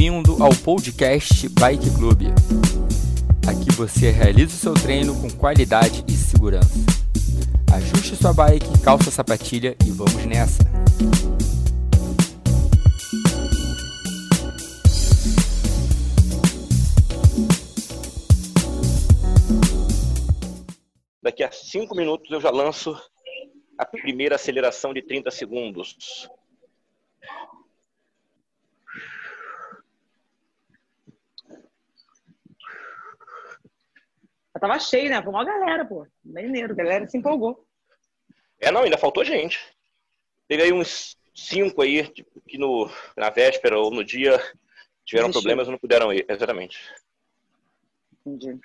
bem-vindo ao podcast Bike Club. Aqui você realiza o seu treino com qualidade e segurança. Ajuste sua bike, calça a sapatilha e vamos nessa! Daqui a 5 minutos eu já lanço a primeira aceleração de 30 segundos. Eu tava cheio, né? Foi uma galera, pô. Maneiro, a galera se empolgou. É, não, ainda faltou gente. Teve aí uns cinco aí, tipo, que no, na véspera ou no dia tiveram problemas e não puderam ir. Exatamente. Entendi.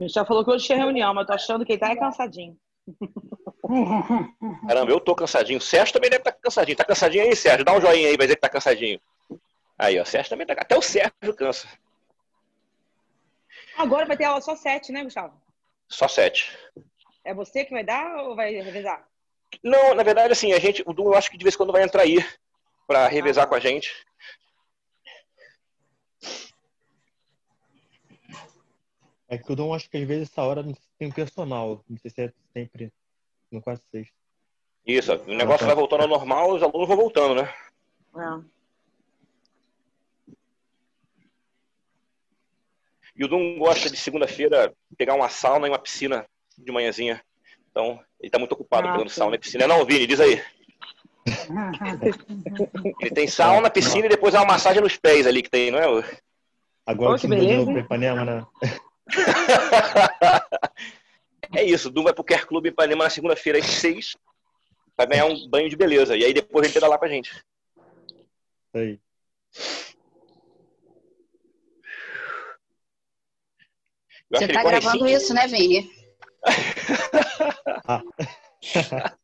A gente já falou que hoje tinha reunião, mas eu tô achando que ele tá é cansadinho. Caramba, eu tô cansadinho. O Sérgio também deve estar cansadinho. Tá cansadinho aí, Sérgio? Dá um joinha aí, vai dizer que tá cansadinho. Aí, ó, o Sérgio também tá. Até o Sérgio cansa. Agora vai ter aula só sete, né, Gustavo? Só sete. É você que vai dar ou vai revezar? Não, na verdade, assim, a gente, o Du, eu acho que de vez em quando vai entrar aí pra revezar Ah. com a gente. É que o Dom acho que às vezes essa hora não tem personal. Não sei se é sempre no quase sexta. Isso, ó, o negócio tá. vai voltando ao normal, os alunos vão voltando, né? É. E o Dum gosta de segunda-feira pegar uma sauna e uma piscina de manhãzinha. Então, ele tá muito ocupado Ah, pegando sim. sauna e piscina. Não, Vini, diz aí. Ele tem sauna, piscina e depois uma massagem nos pés ali que tem, não é? Agora Pô, o que pra Ipanema, né? é isso, o Dum vai pro Care Club em Ipanema na segunda-feira às seis. Vai ganhar um banho de beleza. E aí depois ele lá com a gente. Aí. Eu Você tá gravando cinco- isso, né, Vini?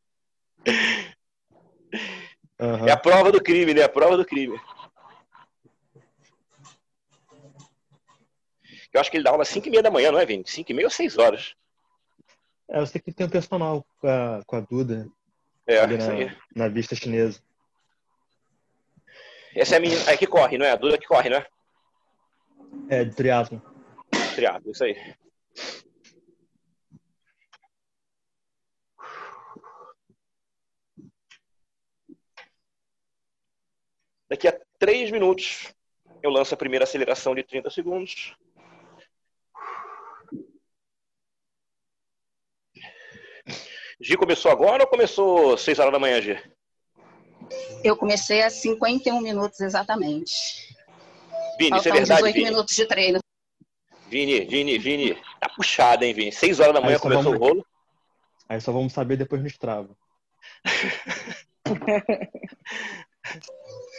Aham. É a prova do crime, né? A prova do crime. Eu acho que ele dá aula às 5 e meia da manhã, não é, Vini? 5 e meia ou 6 horas. É, eu sei que tem um personal com a, com a Duda É, ali na, na vista chinesa. Essa é a menina é que corre, não é? A Duda que corre, não é? De triatlon. Triado, isso aí. Daqui a 3 minutos eu lanço a primeira aceleração de 30 segundos. Gi começou agora ou começou 6 horas da manhã, Gi? Eu comecei a 51 minutos exatamente. Vini, isso é Faltam verdade, 18 Vini? minutos de treino. Vini, Vini, Vini. Tá puxado, hein, Vini? 6 horas da manhã começou vamos- o rolo. Aí só vamos saber depois no. Pra falar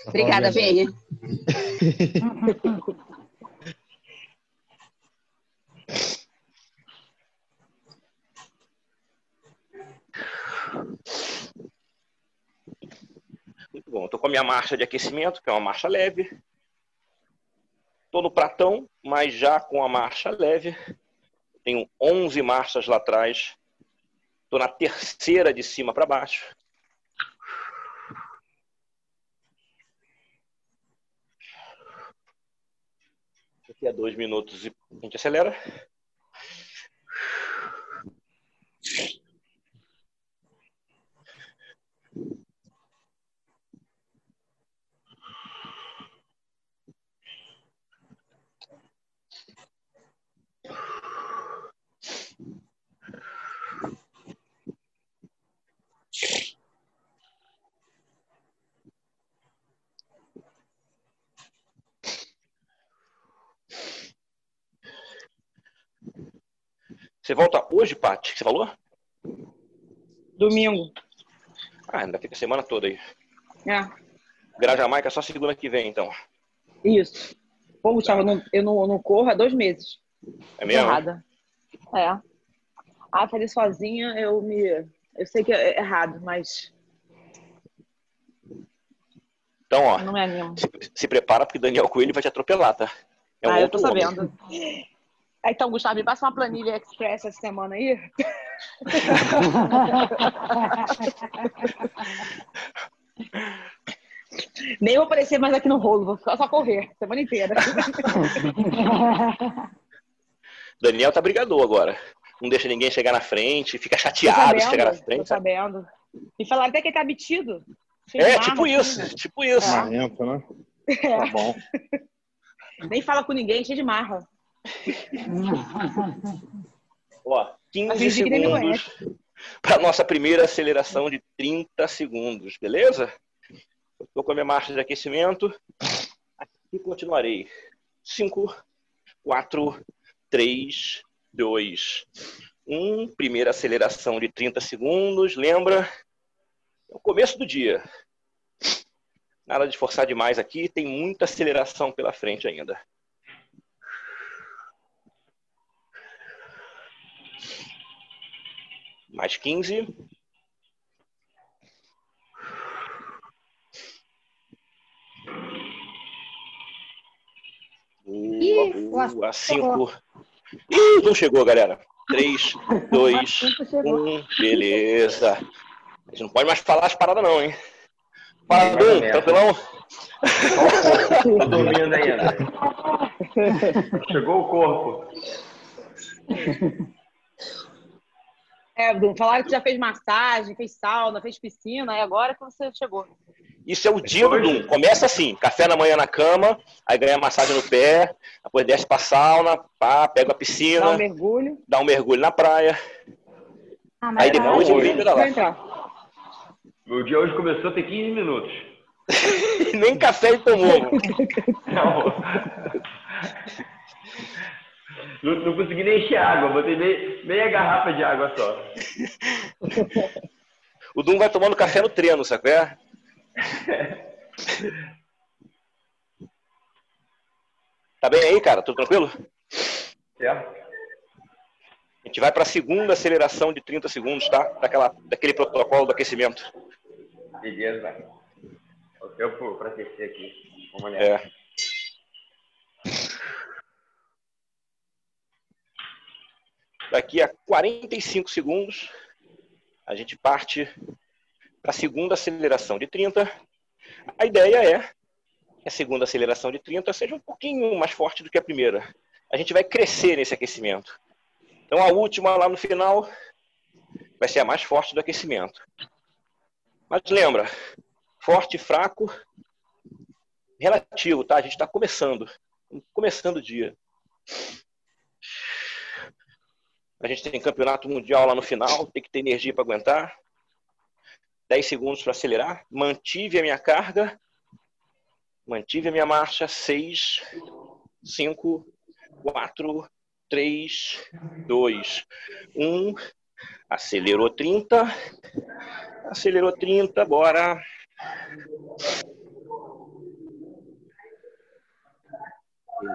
Obrigada. Vini. Muito bom. Tô com a minha marcha de aquecimento, que é uma marcha leve. Tô no pratão, mas já com a marcha leve. Tenho 11 marchas lá atrás. Tô na terceira de cima para baixo. Daqui a dois minutos a gente acelera. Você volta hoje, Paty, que você falou? Domingo. Ah, ainda fica a semana toda aí. É, Grajamaica só segunda que vem, então. isso. Pô, Gustavo, eu não, eu não, corro há dois meses. É mesmo? Errada. É. Ah, fazer sozinha, eu me. Eu sei que é errado, mas Então, ó, não me animo. se, se prepara porque Daniel Coelho vai te atropelar, tá? É um ah, eu tô homem. sabendo. Então, Gustavo, me passa uma planilha express essa semana aí. Nem vou aparecer mais aqui no rolo, vou ficar só correr semana inteira. Daniel tá brigador agora. Não deixa ninguém chegar na frente, fica chateado se chegar na sabendo, frente. tô sabe? sabendo. E falaram até que ele tá metido. É, marra, tipo assim, isso, né? tipo isso. Marrento, né? É. Tá bom. Nem fala com ninguém, cheio de marra. Ó, 15 finge que nem me segundos para nossa primeira aceleração de 30 segundos, beleza? Tô com a minha marcha de aquecimento. Aqui continuarei. 5, 4, 3, 2, 1. Primeira aceleração de 30 segundos. Lembra? É o começo do dia. Nada de forçar demais aqui, tem muita aceleração pela frente ainda. Mais 15. Ih, Boa, boa. 5. Ih, não chegou, galera. 3, 2, 1. Beleza. A gente não pode mais falar as paradas, não, hein? Fala, Dum, tranquilão? Tô dormindo ainda. Chegou o corpo. É, Bruno, falaram que já fez massagem, fez sauna, fez piscina, e agora que você chegou. Isso é o dia do Dum. Começa assim: café na manhã na cama, aí ganha massagem no pé, depois desce pra sauna, pá, pega a piscina, Dá um mergulho. dá um mergulho na praia. Ah, Aí depois de bom. brinca lá. Meu dia hoje começou tem 15 minutos. Nem café ele tomou. Não. Não, não consegui nem encher água, botei meia, meia garrafa de água só. O Dum vai tomando café no treino, sabe? qual é? Tá bem aí, cara? Tudo tranquilo? Certo? A gente vai para a segunda aceleração de 30 segundos, tá? Daquela, daquele protocolo do aquecimento. Beleza. O tempo pra aquecer aqui. Vamos olhar. É. Daqui a 45 segundos, a gente parte para a segunda aceleração de 30. A ideia é que a segunda aceleração de 30 seja um pouquinho mais forte do que a primeira. A gente vai crescer nesse aquecimento. Então, a última lá no final vai ser a mais forte do aquecimento. Mas lembra, forte e fraco, relativo, tá? A gente está começando. Começando o dia. A gente tem campeonato mundial lá no final, tem que ter energia para aguentar. 10 segundos para acelerar. Mantive a minha carga. Mantive a minha marcha. 6, 5, 4, 3, 2, 1. Acelerou 30. Acelerou 30, bora.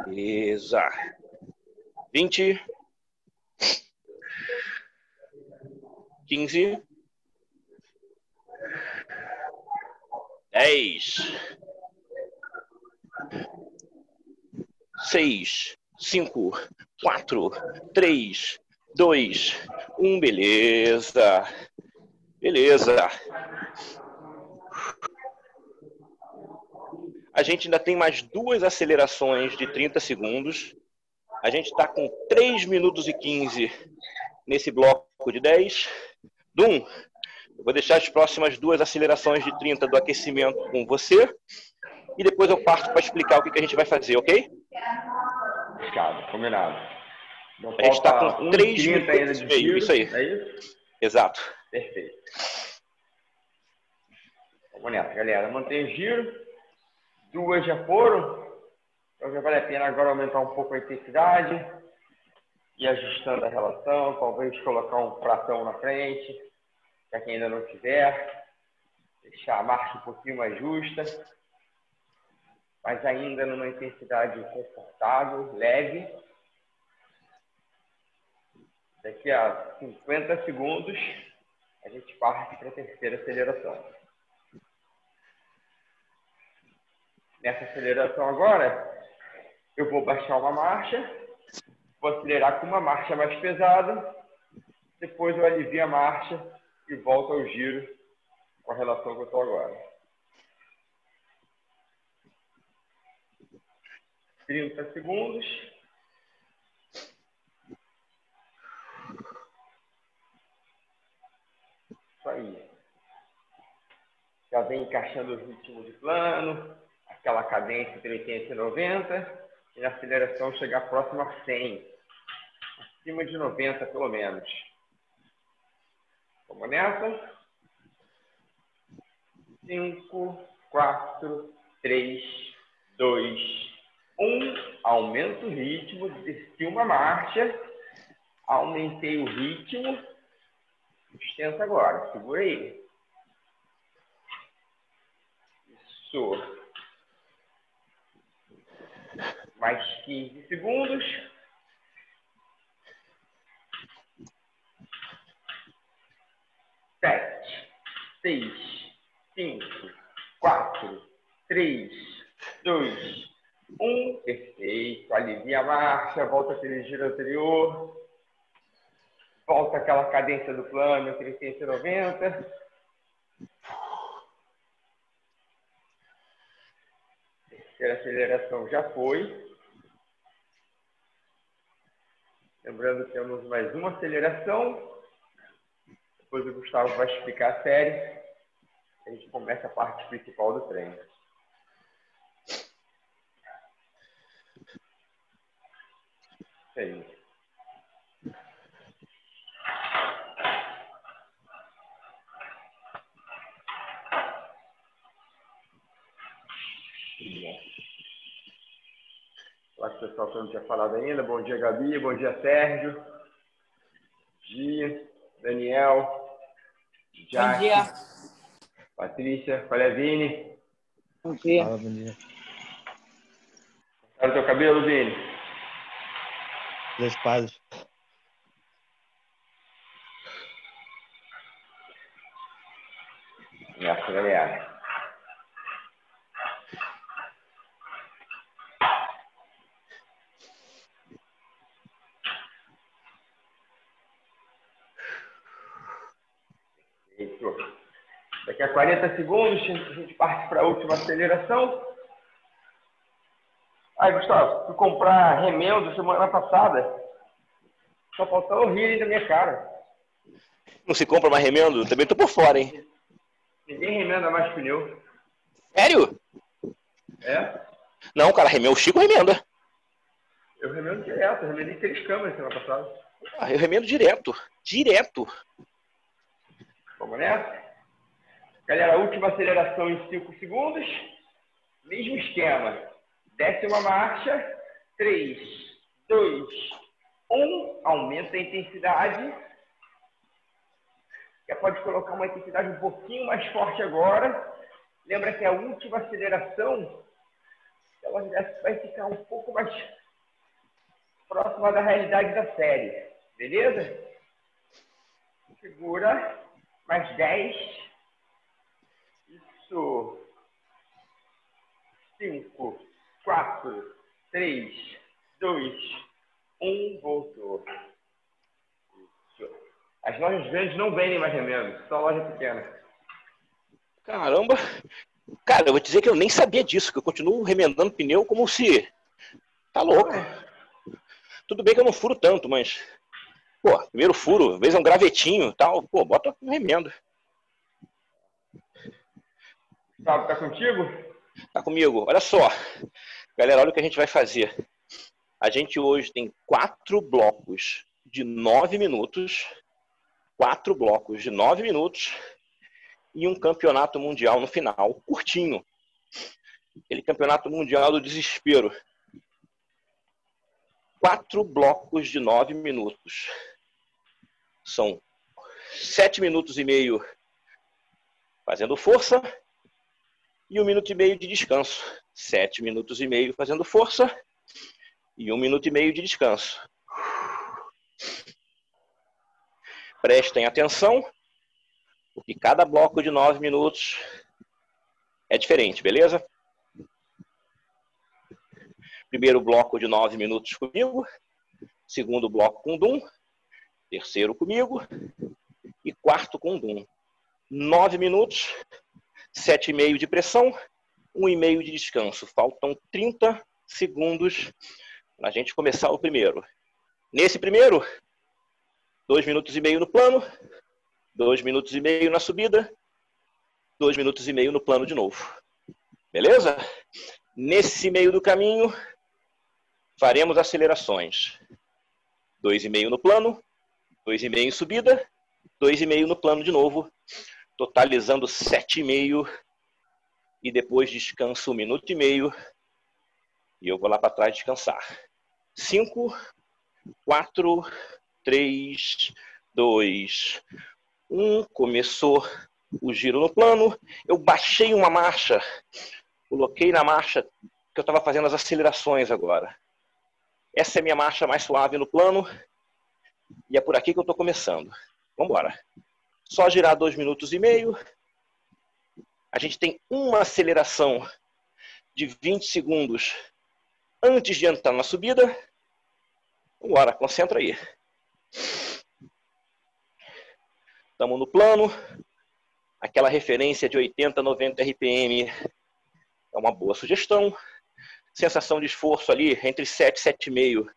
Beleza. 20. 15. 10. 6, 5, 4, 3, 2, 1. Beleza. Beleza. A gente ainda tem mais duas acelerações de 30 segundos. A gente está com 3 minutos e 15 nesse bloco de 10. Dum, eu vou deixar as próximas duas acelerações de 30 do aquecimento com você. E depois eu parto para explicar o que, que a gente vai fazer, ok? Fechado, combinado. Então, A gente tá falta com três 1,30 ainda minutos de e meio, isso aí. É isso? Exato. Perfeito. Vamos nessa, galera. Mantém o giro. Duas já foram. Então já vale a pena agora aumentar um pouco a intensidade. E ajustando a relação. Talvez colocar um pratão na frente. Para quem ainda não tiver. Deixar a marcha um pouquinho mais justa. Mas ainda numa intensidade confortável, leve. Daqui a 50 segundos, a gente parte para a terceira aceleração. Nessa aceleração agora, eu vou baixar uma marcha Vou acelerar com uma marcha mais pesada, depois eu alivio a marcha e volto ao giro com a relação que eu estou agora. 30 segundos. Isso aí. Já vem encaixando o ritmo de plano, aquela cadência entre 80 e 90, e na aceleração chegar próximo a 100. Acima de 90, pelo menos. Vamos nessa? 5, 4, 3, 2, 1. Aumento o ritmo, desci uma marcha, aumentei o ritmo, sustenta agora, segura aí. Isso. Mais 15 segundos. Sete, seis, cinco, quatro, três, dois, um. Perfeito. Alivia a marcha, volta aquele giro anterior. Volta aquela cadência do plano, 390. Terceira aceleração já foi. Lembrando que temos mais uma aceleração. Depois o Gustavo vai explicar a série. A gente começa a parte principal do treino. Isso aí. Olá, pessoal que eu não tinha falado ainda. Bom dia, Gabi. Bom dia, Sérgio. Bom dia, Daniel. Jack, Bom dia. Patrícia. Olha, Vini. Bom dia. Fala, bom dia. Olha o teu cabelo, Vini. Das pazes. Nessa, galera. Isso. Daqui a 40 segundos, a gente parte para a última aceleração. Aí, Gustavo, fui comprar remendo semana passada. Só faltou rir da minha cara. Não se compra mais remendo? Também tô por fora, hein? Ninguém remenda mais pneu. Sério? É? Não, cara, remendo, o Chico remenda. Eu remendo direto, eu remendei três câmeras semana passada. Ah, eu remendo direto. Direto. Vamos nessa? Galera, última aceleração em 5 segundos. Mesmo esquema. Desce uma marcha. 3, 2, 1. Aumenta a intensidade. Já pode colocar uma intensidade um pouquinho mais forte agora. Lembra que a última aceleração ela vai ficar um pouco mais próxima da realidade da série. Beleza? Segura. Mais 10. Isso. 5, 4, 3, 2, 1. Voltou. Isso. As lojas grandes não vendem mais remendo, só loja pequena. Caramba. Cara, eu vou dizer que eu nem sabia disso, que eu continuo remendando pneu como se. Tá louco. Tudo bem que eu não furo tanto, mas. Pô, primeiro furo, às vezes é um gravetinho e tal. Pô, bota um remendo. Sabe, tá contigo? Tá comigo? Olha só. Galera, olha o que a gente vai fazer. A gente hoje tem quatro blocos de nove minutos. Quatro blocos de nove minutos. E um campeonato mundial no final, curtinho. Aquele campeonato mundial do desespero. Quatro blocos de nove minutos. São sete minutos e meio fazendo força e um minuto e meio de descanso. Sete minutos e meio fazendo força e um minuto e meio de descanso. Prestem atenção, porque cada bloco de nove minutos é diferente, beleza? Primeiro bloco de nove minutos comigo. segundo bloco com Dum, terceiro comigo e quarto com Dum. Nove minutos, sete e meio de pressão, um e meio de descanso. Faltam 30 segundos para a gente começar o primeiro. Nesse primeiro, dois minutos e meio no plano, dois minutos e meio na subida, dois minutos e meio no plano de novo. Beleza? Nesse meio do caminho, faremos acelerações. Dois e meio no plano, dois e meio em subida, dois e meio no plano de novo, totalizando sete e meio e depois descanso um minuto e meio e eu vou lá para trás descansar. Cinco, quatro, três, dois, um. Começou o giro no plano. Eu baixei uma marcha, coloquei na marcha que eu estava fazendo as acelerações agora. Essa é a minha marcha mais suave no plano e é por aqui que eu estou começando. Vamos embora. Só girar dois minutos e meio. A gente tem uma aceleração de 20 segundos antes de entrar na subida. Vambora, concentra aí. Estamos no plano. Aquela referência de 80, 90 RPM é uma boa sugestão. Sensação de esforço ali entre 7 e 7,5.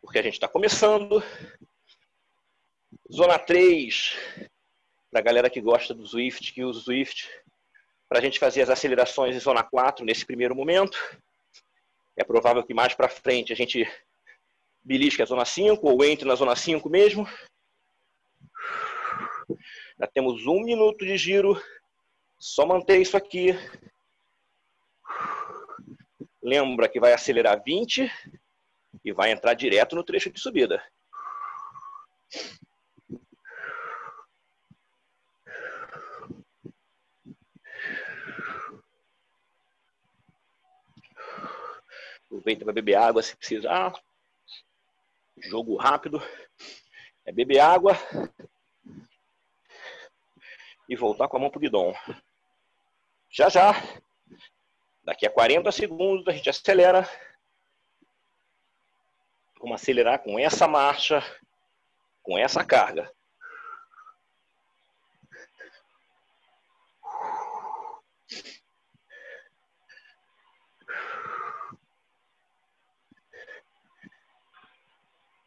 Porque a gente está começando. Zona 3, para a galera que gosta do Swift, que usa o Swift, para a gente fazer as acelerações em zona 4 nesse primeiro momento. É provável que mais para frente a gente belisque a zona 5 ou entre na zona 5 mesmo. Já temos um minuto de giro. Só manter isso aqui. Lembra que vai acelerar 20 e vai entrar direto no trecho de subida. Aproveita para beber água se precisar. Jogo rápido. É beber água e voltar com a mão pro guidão. Já já. Daqui a 40 segundos a gente acelera. Vamos acelerar com essa marcha, com essa carga.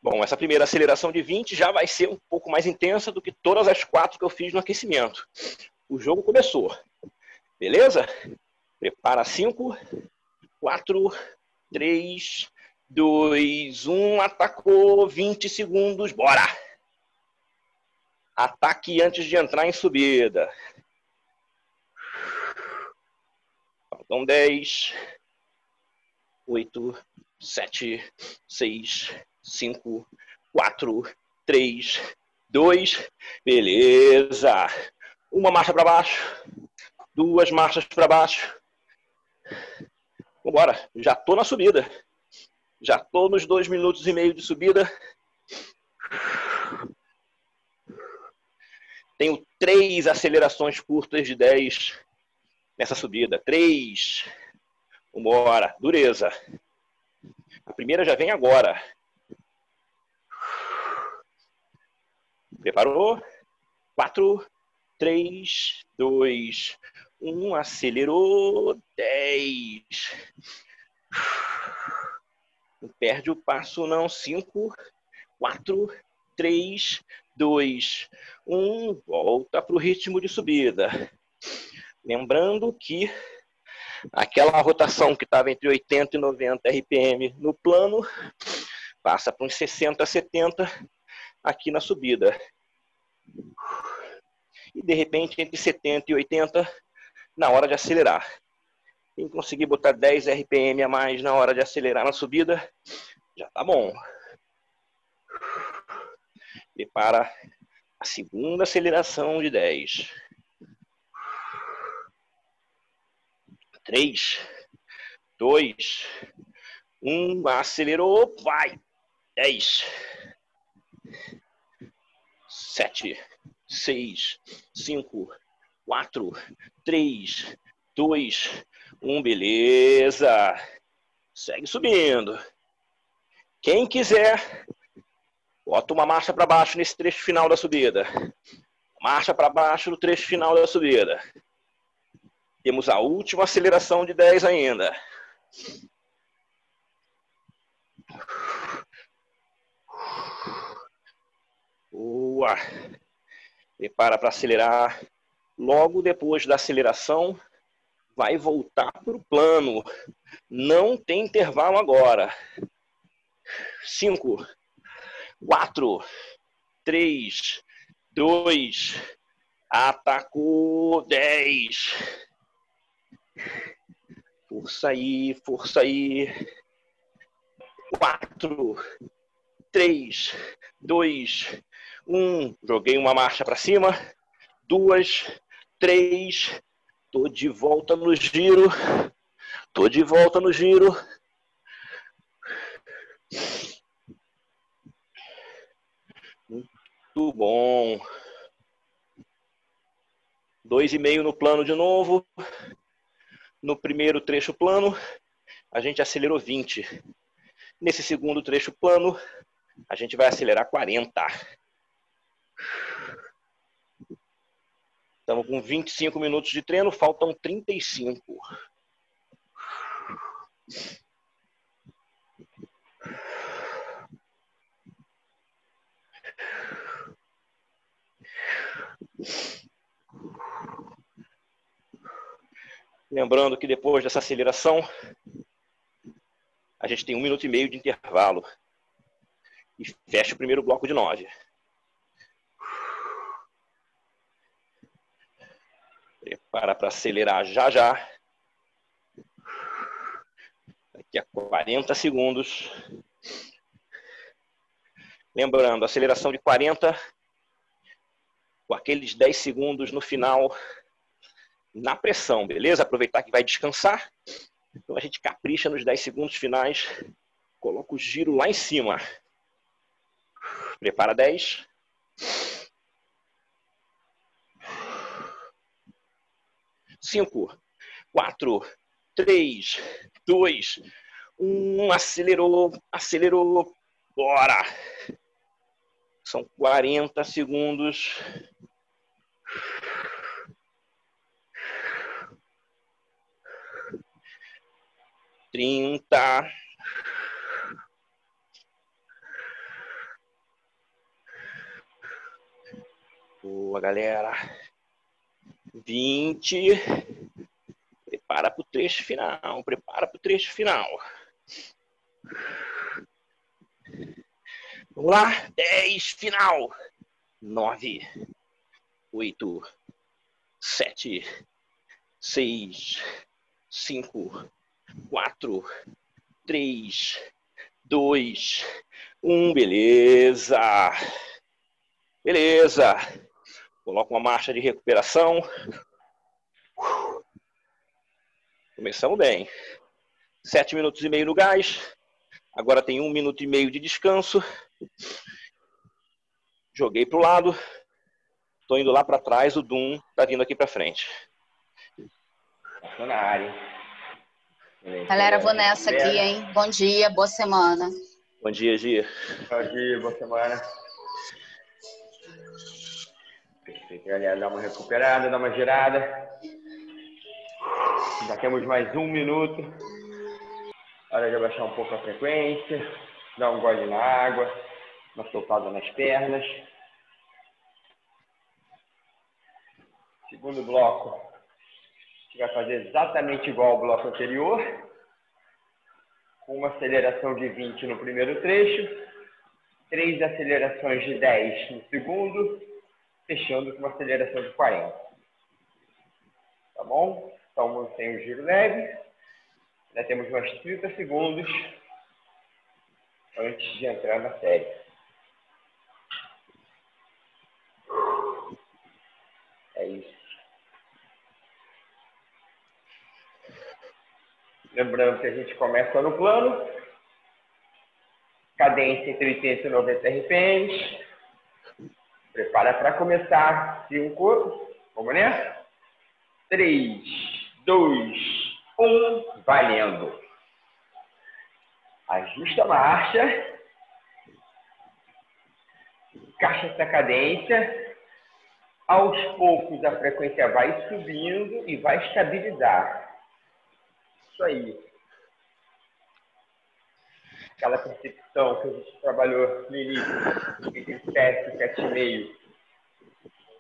Bom, essa primeira aceleração de 20 já vai ser um pouco mais intensa do que todas as quatro que eu fiz no aquecimento. O jogo começou. Beleza? Prepara 5, 4, 3, 2, 1. Atacou 20 segundos. Bora! Ataque antes de entrar em subida. Faltam 10, 8, 7, 6, 5, 4, 3, 2, beleza. Uma marcha para baixo, duas marchas para baixo. Vambora, já tô na subida. Já tô nos dois minutos e meio de subida. Tenho três acelerações curtas de 10 nessa subida. Três. Vambora, dureza. A primeira já vem agora. Preparou? 4, 3, 2, 1. Acelerou. 10. Não perde o passo, não. 5, 4, 3, 2, 1. Volta para o ritmo de subida. Lembrando que aquela rotação que estava entre 80 e 90 RPM no plano passa para uns 60, 70 aqui na subida. E de repente, entre 70 e 80, na hora de acelerar. Quem conseguir botar 10 RPM a mais na hora de acelerar na subida, já tá bom. Prepara a segunda aceleração de 10. 3, 2, 1, acelerou, vai. 10 sete, seis, cinco, quatro, três, dois, um, beleza. Segue subindo. Quem quiser, bota uma marcha para baixo nesse trecho final da subida. Marcha para baixo no trecho final da subida. Temos a última aceleração de 10 ainda. Boa. Prepara para acelerar. Logo depois da aceleração, vai voltar para o plano. Não tem intervalo agora. Cinco, quatro, três, dois, atacou, dez. Força aí, força aí. Quatro, três, dois, um. Joguei uma marcha para cima. Duas, três. Tô de volta no giro. Tô de volta no giro. Muito bom. Dois e meio no plano de novo. No primeiro trecho plano, a gente acelerou 20. Nesse segundo trecho plano, a gente vai acelerar 40. Estamos com 25 minutos de treino, faltam 35. Lembrando que depois dessa aceleração, a gente tem um minuto e meio de intervalo. E fecha o primeiro bloco de nove. Prepara para acelerar já já. Daqui a 40 segundos. Lembrando, aceleração de 40 com aqueles 10 segundos no final na pressão, beleza? Aproveitar que vai descansar. Então a gente capricha nos 10 segundos finais. Coloca o giro lá em cima. Prepara 10. Cinco, quatro, três, dois, um. Acelerou, acelerou. Bora! São 40 segundos. Trinta. Boa, galera. Vinte. Prepara para o trecho final. Prepara para o trecho final. Vamos lá. Dez, final. Nove, oito, sete, seis, cinco, quatro, três, dois, um. Beleza. Beleza. Coloca uma marcha de recuperação. Começamos bem. Sete minutos e meio no gás. Agora tem um minuto e meio de descanso. Joguei para o lado. Estou indo lá para trás. O Doom está vindo aqui para frente. Estou na área. Galera, vou nessa aqui, hein? Bom dia, boa semana. Bom dia, Gia. Bom dia, boa semana. Perfeito, galera. Dá uma recuperada, dá uma girada. Já temos mais um minuto. Hora de abaixar um pouco a frequência, dar um gole na água, uma soltada nas pernas. Segundo bloco, a gente vai fazer exatamente igual ao bloco anterior, com uma aceleração de 20 no primeiro trecho, três acelerações de 10 no segundo, fechando com uma aceleração de 40. Tá bom? Então, mantém o giro leve. Ainda temos mais 30 segundos antes de entrar na série. É isso. Lembrando que a gente começa no plano. Cadência entre 80 e 90 RPMs. Prepara para começar. Cinco. Vamos nessa? Três, dois, um. Valendo. Ajusta a marcha. Encaixa essa cadência. Aos poucos a frequência vai subindo e vai estabilizar. Isso aí. Aquela percepção que a gente trabalhou no início, entre 7 e 7,5.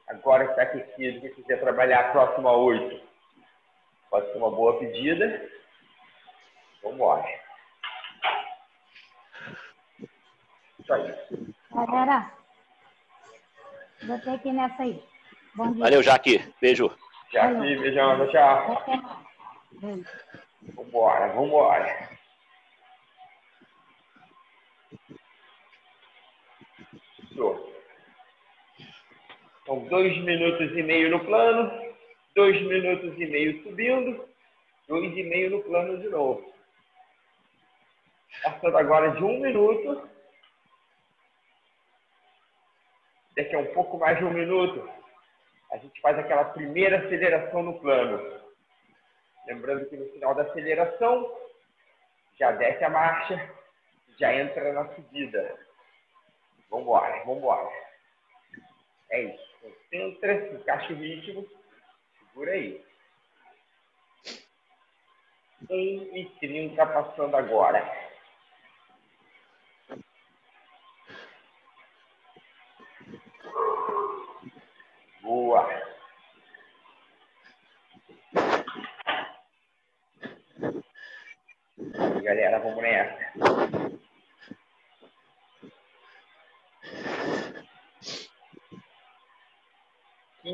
Agora está aquecido, quem quiser trabalhar próximo a 8, pode ser uma boa pedida. Vamos embora. Isso aí. Galera, botei aqui nessa aí. Bom dia. Valeu, Jaque. Beijo. Já aqui, beijão, tchau. Beijo. Vambora, vambora. Show. São dois minutos e meio no plano, dois minutos e meio subindo, dois e meio no plano de novo. Passando agora de um minuto. Daqui a um pouco mais de um minuto, a gente faz aquela primeira aceleração no plano. Lembrando que no final da aceleração, já desce a marcha, já entra na subida. Vambora, vambora. É isso. Concentra, encaixa o ritmo. Segura aí. 1 e 30 passando agora. Boa. E galera, vamos nessa.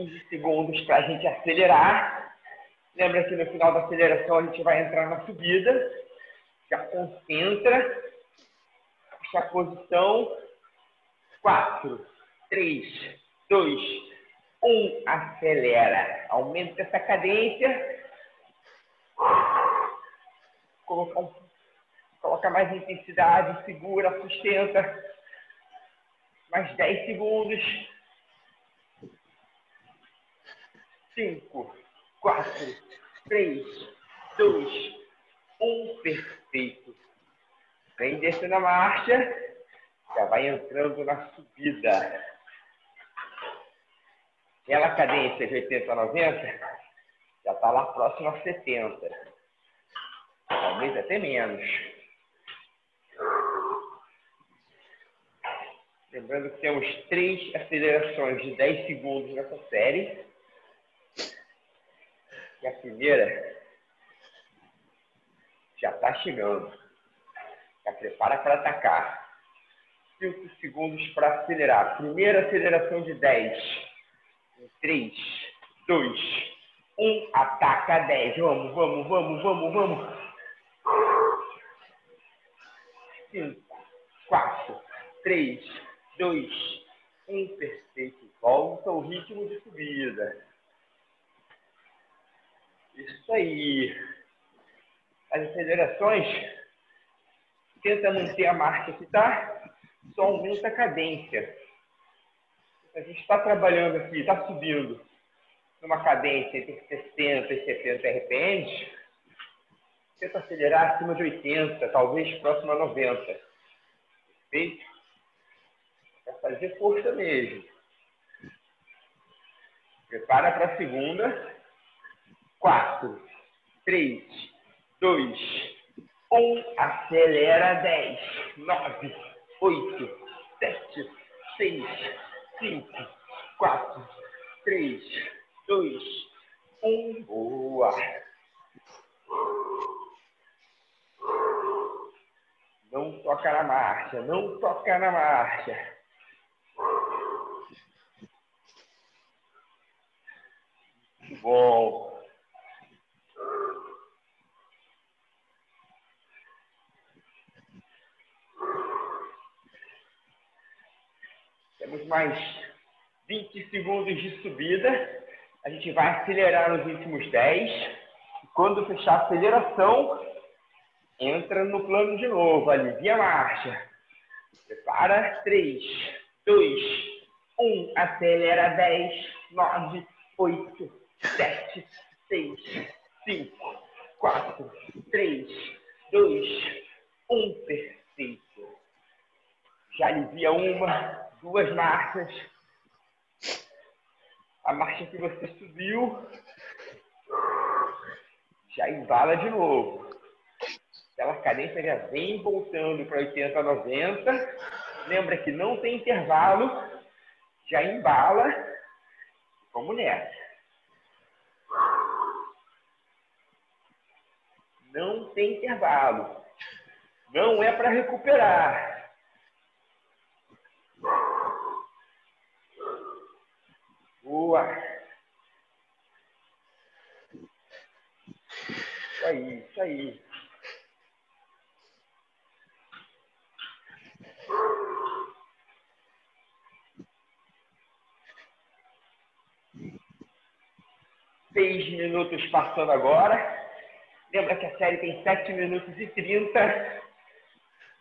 Quinze segundos para a gente acelerar. Lembra que no final da aceleração a gente vai entrar na subida. Já concentra. Puxa a posição. Quatro, três, dois, um. Acelera. Aumenta essa cadência. Coloca, um, coloca mais intensidade, segura, sustenta. Mais 10 segundos. 5, 4, 3, 2, 1. Perfeito. Vem descendo a marcha. Já vai entrando na subida. Aquela cadência de 80 a 90 já está lá próximo a 70 talvez até menos. Lembrando que temos três acelerações de 10 segundos nessa série. E a primeira já está chegando. Já prepara para atacar. 5 segundos para acelerar. Primeira aceleração de 10. 3, 2, 1. Ataca 10. Vamos, vamos, vamos, vamos, vamos. 5, 4, 3, 2, 1. Perfeito. Volta o ritmo de subida. Isso aí. As acelerações, tenta manter a marcha que está, só aumenta a cadência. A gente está trabalhando aqui, está subindo numa cadência entre 60 e 70 RPMs, tenta acelerar acima de 80, talvez próximo a 90. Perfeito? Vai fazer força mesmo. Prepara para a segunda. 4, 3, 2, 1. Acelera 10, 9, 8, 7, 6, 5, 4, 3, 2, 1. Boa. Não toca na marcha, não toca na marcha. Muito bom. Temos mais 20 segundos de subida. A gente vai acelerar nos últimos 10. Quando fechar a aceleração, entra no plano de novo, alivia a marcha. Prepara, 3, 2, 1, acelera 10, 9, 8, 7, 6, 5, 4, 3, 2, 1, perfeito. Já alivia uma, duas marchas. A marcha que você subiu já embala de novo. Aquela cadência já vem voltando para 80, 90. Lembra que não tem intervalo, já embala. Vamos nessa. Não tem intervalo. Não é para recuperar. Boa. Isso aí, isso aí. Seis minutos passando agora. Lembra que a série tem 7 minutos e 30.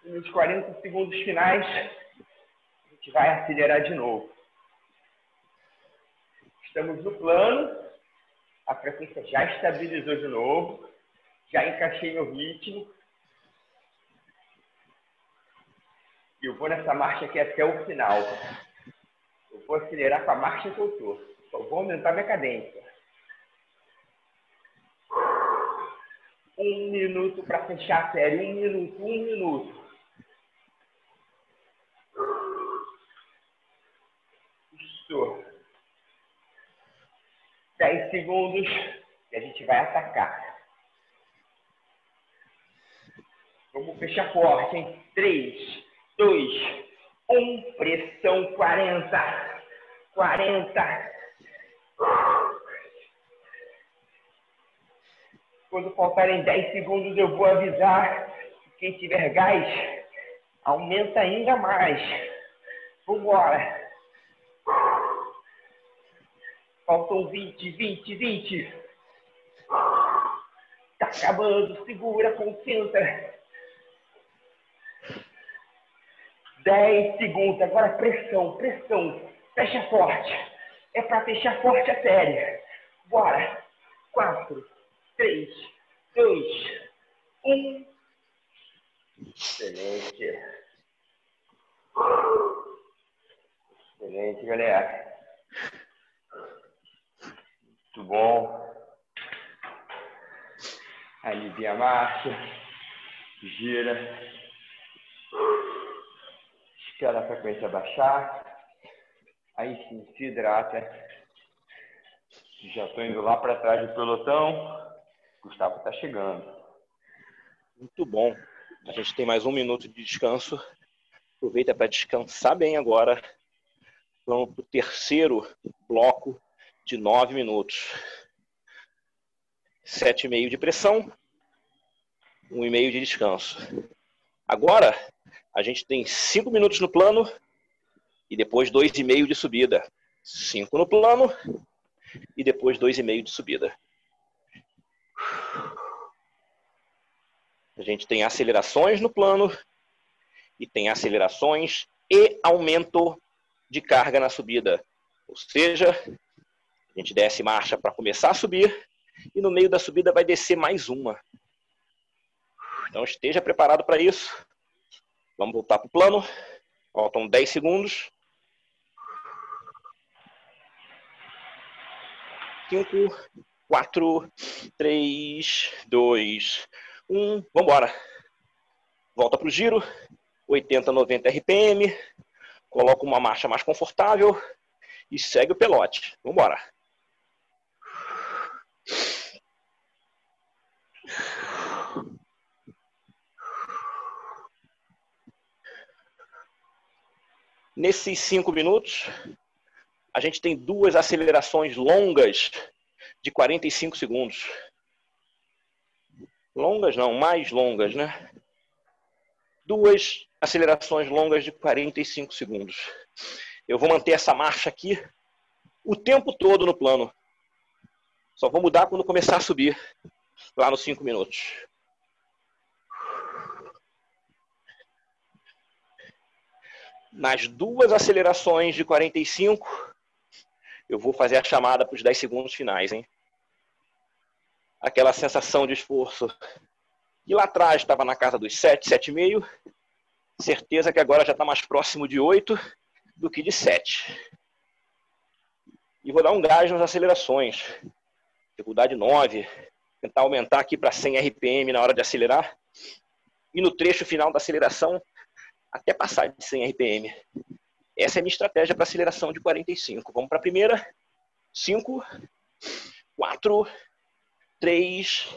Nos 40 segundos finais, a gente vai acelerar de novo. Estamos no plano, a frequência já estabilizou de novo, já encaixei meu ritmo. E eu vou nessa marcha aqui até o final. Eu vou acelerar com a marcha que eu estou. Só vou aumentar minha cadência. Um minuto para fechar a série. Um minuto, um minuto. Isso. 10 segundos e a gente vai atacar. Vamos fechar forte, Em 3, 2, 1, pressão 40, 40. Quando faltarem 10 segundos, eu vou avisar. Quem tiver gás, aumenta ainda mais. Vamos embora. Faltam 20, 20, 20. Tá acabando. Segura, concentra. 10 segundos. Agora pressão, pressão. Fecha forte. É para fechar forte a série. Bora. 4, 3, 2, 1. Excelente. Excelente, galera. Muito bom. Alivia a marcha. Gira. Espera a frequência baixar. Aí sim, se hidrata. Já estou indo lá para trás do pelotão. Gustavo está chegando. Muito bom. A gente tem mais um minuto de descanso. Aproveita para descansar bem agora. Vamos para o terceiro bloco de nove minutos. Sete e meio de pressão, um e meio de descanso. Agora, a gente tem cinco minutos no plano e depois dois e meio de subida. Cinco no plano e depois dois e meio de subida. A gente tem acelerações no plano e tem acelerações e aumento de carga na subida. Ou seja, a gente desce marcha para começar a subir e no meio da subida vai descer mais uma. Então esteja preparado para isso. Vamos voltar para o plano. Faltam 10 segundos. 5, 4, 3, 2, 1. Vamos embora. Volta para o giro. 80, 90 RPM. Coloca uma marcha mais confortável e segue o pelote. Vamos Nesses cinco minutos, a gente tem duas acelerações longas de 45 segundos. Longas não, mais longas, né? Duas acelerações longas de 45 segundos. Eu vou manter essa marcha aqui o tempo todo no plano. Só vou mudar quando começar a subir, lá nos 5 minutos. Nas duas acelerações de 45, eu vou fazer a chamada para os 10 segundos finais, hein? Aquela sensação de esforço. E lá atrás estava na casa dos 7, 7,5. Certeza que agora já está mais próximo de 8. do que de 7. E vou dar um gás nas acelerações. Dificuldade 9. Tentar aumentar aqui para 100 RPM na hora de acelerar. E no trecho final da aceleração, até passar de 100 RPM. Essa é a minha estratégia para aceleração de 45. Vamos para a primeira. 5, 4, 3,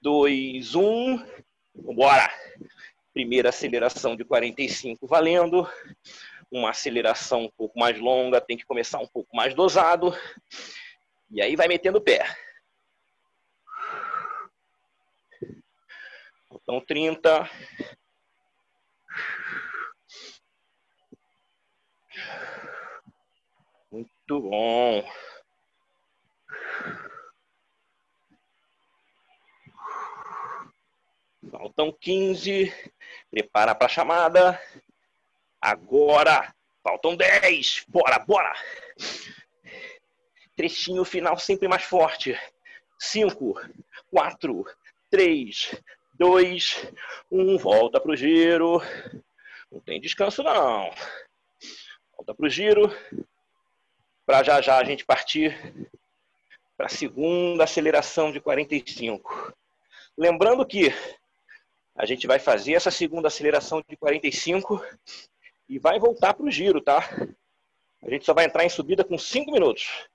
2, 1. Vambora! Primeira aceleração de 45 valendo. Uma aceleração um pouco mais longa, tem que começar um pouco mais dosado. E aí vai metendo o pé. Então, 30. Muito bom. Faltam 15. Prepara para a chamada. Agora. Faltam 10. Bora, bora. Trechinho final sempre mais forte. 5, 4, 3, 2, 1. Volta para o giro. Não tem descanso, não. Volta o giro. Para já já a gente partir para a segunda aceleração de 45. Lembrando que a gente vai fazer essa segunda aceleração de 45 e vai voltar para o giro, tá? A gente só vai entrar em subida com 5 minutos.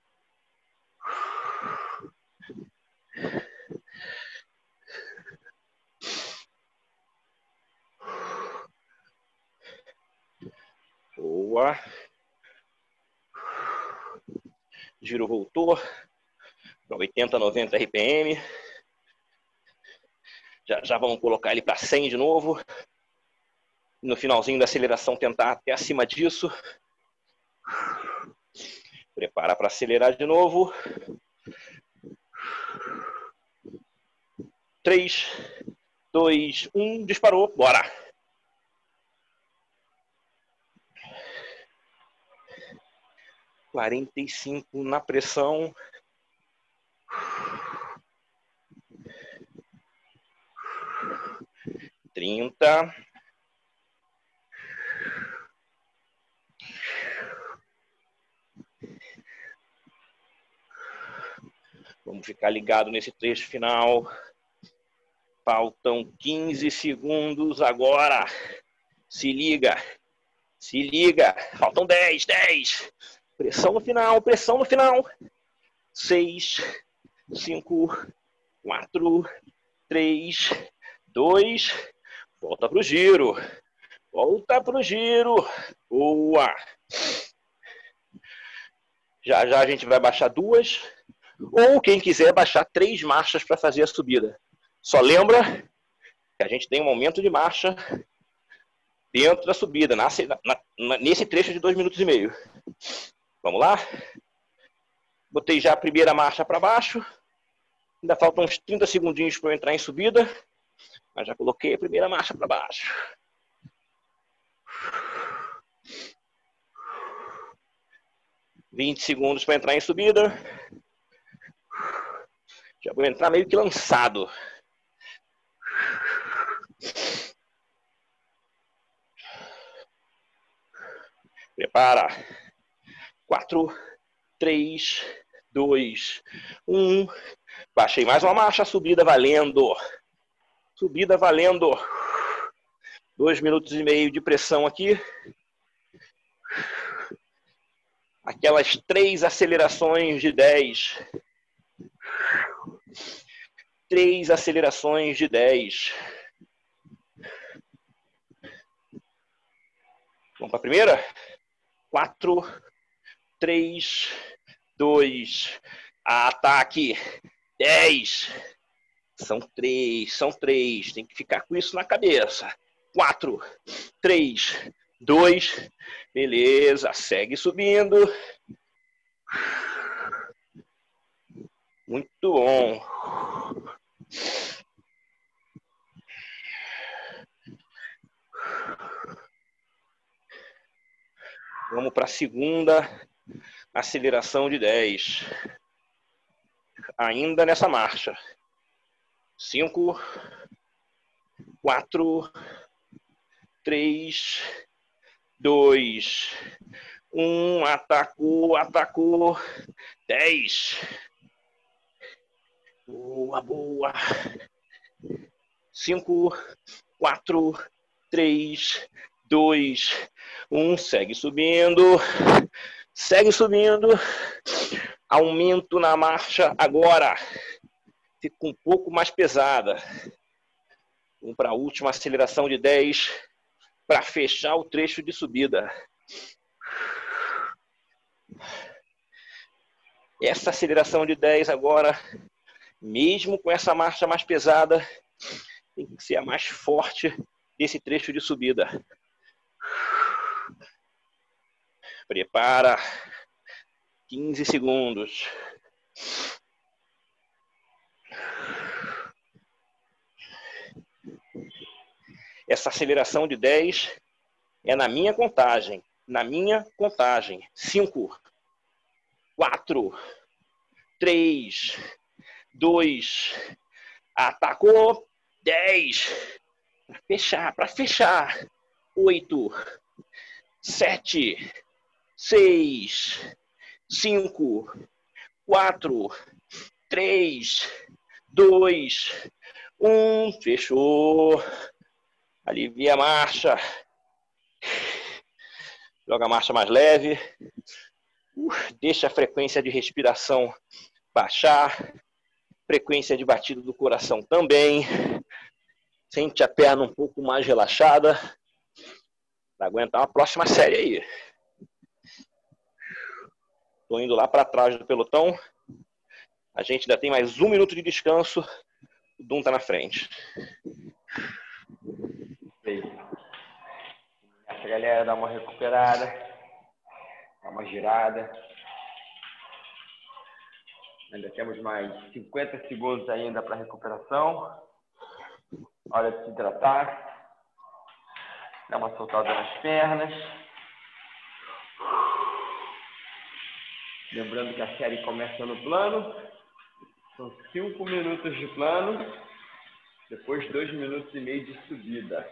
Boa. Giro voltou para 80, 90 RPM. Já, já vamos colocar ele para 100 de novo. No finalzinho da aceleração, tentar até acima disso. Prepara para acelerar de novo. 3, 2, 1, disparou, bora! Quarenta e cinco na pressão. trinta. Vamos ficar ligado nesse trecho final. Faltam 15 segundos agora. Se liga. Se liga. Faltam 10, 10. Pressão no final, pressão no final. 6, 5, 4, 3, 2, Volta para o giro. Volta para o giro. Boa. Já já a gente vai baixar duas. Ou quem quiser baixar três marchas para fazer a subida. Só lembra que a gente tem um aumento de marcha dentro da subida, na, na, nesse trecho de dois minutos e meio. Vamos lá? Botei já a primeira marcha para baixo. Ainda faltam uns 30 segundinhos para eu entrar em subida. Mas já coloquei a primeira marcha para baixo. Vinte segundos para entrar em subida. Já vou entrar meio que lançado. Prepara. Quatro, três, dois, um. Baixei mais uma marcha, subida valendo. Subida valendo. Dois minutos e meio de pressão aqui. Aquelas três acelerações de 10. Três acelerações de 10. Vamos para a primeira? Quatro, três, dois, ataque, dez. São três, são três. Tem que ficar com isso na cabeça. Quatro, três, dois. Beleza, segue subindo. Muito bom. Vamos para a segunda aceleração de 10. Ainda nessa marcha. Cinco, quatro, três, dois, Um, atacou, atacou. Dez. Boa, boa. Cinco, quatro, três, dois, um. Segue subindo. Segue subindo. Aumento na marcha agora. Fica um pouco mais pesada. Vamos para a última aceleração de 10 para fechar o trecho de subida. Essa aceleração de 10 agora, mesmo com essa marcha mais pesada, tem que ser a mais forte desse trecho de subida. Prepara. 15 segundos. Essa aceleração de 10 é na minha contagem. Na minha contagem. 5, 4, 3, 2, atacou. 10. Para fechar, para fechar. 8, 7, 6, 5, 4, 3, 2, 1. Fechou. Alivia a marcha. Joga a marcha mais leve. Deixa a frequência de respiração baixar. Frequência de batido do coração também. Sente a perna um pouco mais relaxada. Para aguentar uma próxima série aí. Estou indo lá para trás do pelotão. A gente ainda tem mais um minuto de descanso. O Dum está na frente. Essa galera dá uma recuperada, dá uma girada. Ainda temos mais 50 segundos ainda para recuperação. Hora de se hidratar. Dá uma soltada nas pernas. Lembrando que a série começa no plano. São cinco minutos de plano. Depois dois minutos e meio de subida.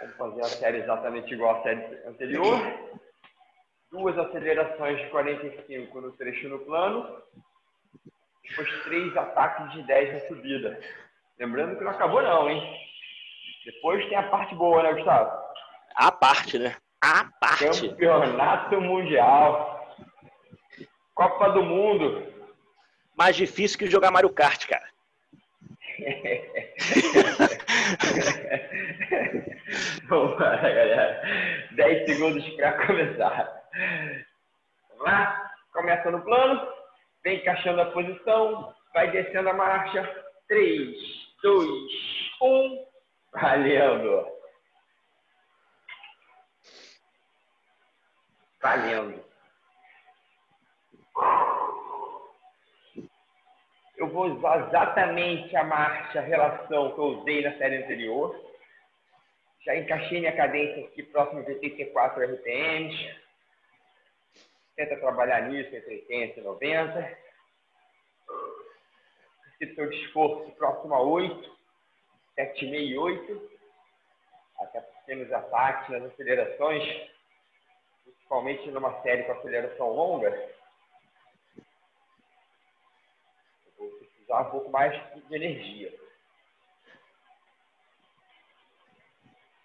Vamos fazer a série exatamente igual à série anterior. Duas acelerações de 45 no trecho no plano. Depois três ataques de 10 na subida. Lembrando que não acabou não, hein? Depois tem a parte boa, né, Gustavo? A parte, né? A parte. Campeonato Mundial. Copa do Mundo. Mais difícil que jogar Mario Kart, cara. Vamos lá, galera. 10 segundos para começar. Vamos lá. Começa no plano. Vem encaixando a posição. Vai descendo a marcha. 3, 2, 1. Valendo. Valendo. Eu vou usar exatamente a marcha, a relação que eu usei na série anterior. Já encaixei minha cadência aqui próximo de 84 RPMs. Tenta trabalhar nisso entre 80 e 90. Percepção de esforço próximo a 8, 7,5 e 8. Até nos ataques, nas acelerações, principalmente numa série com aceleração longa, eu vou precisar um pouco mais de energia.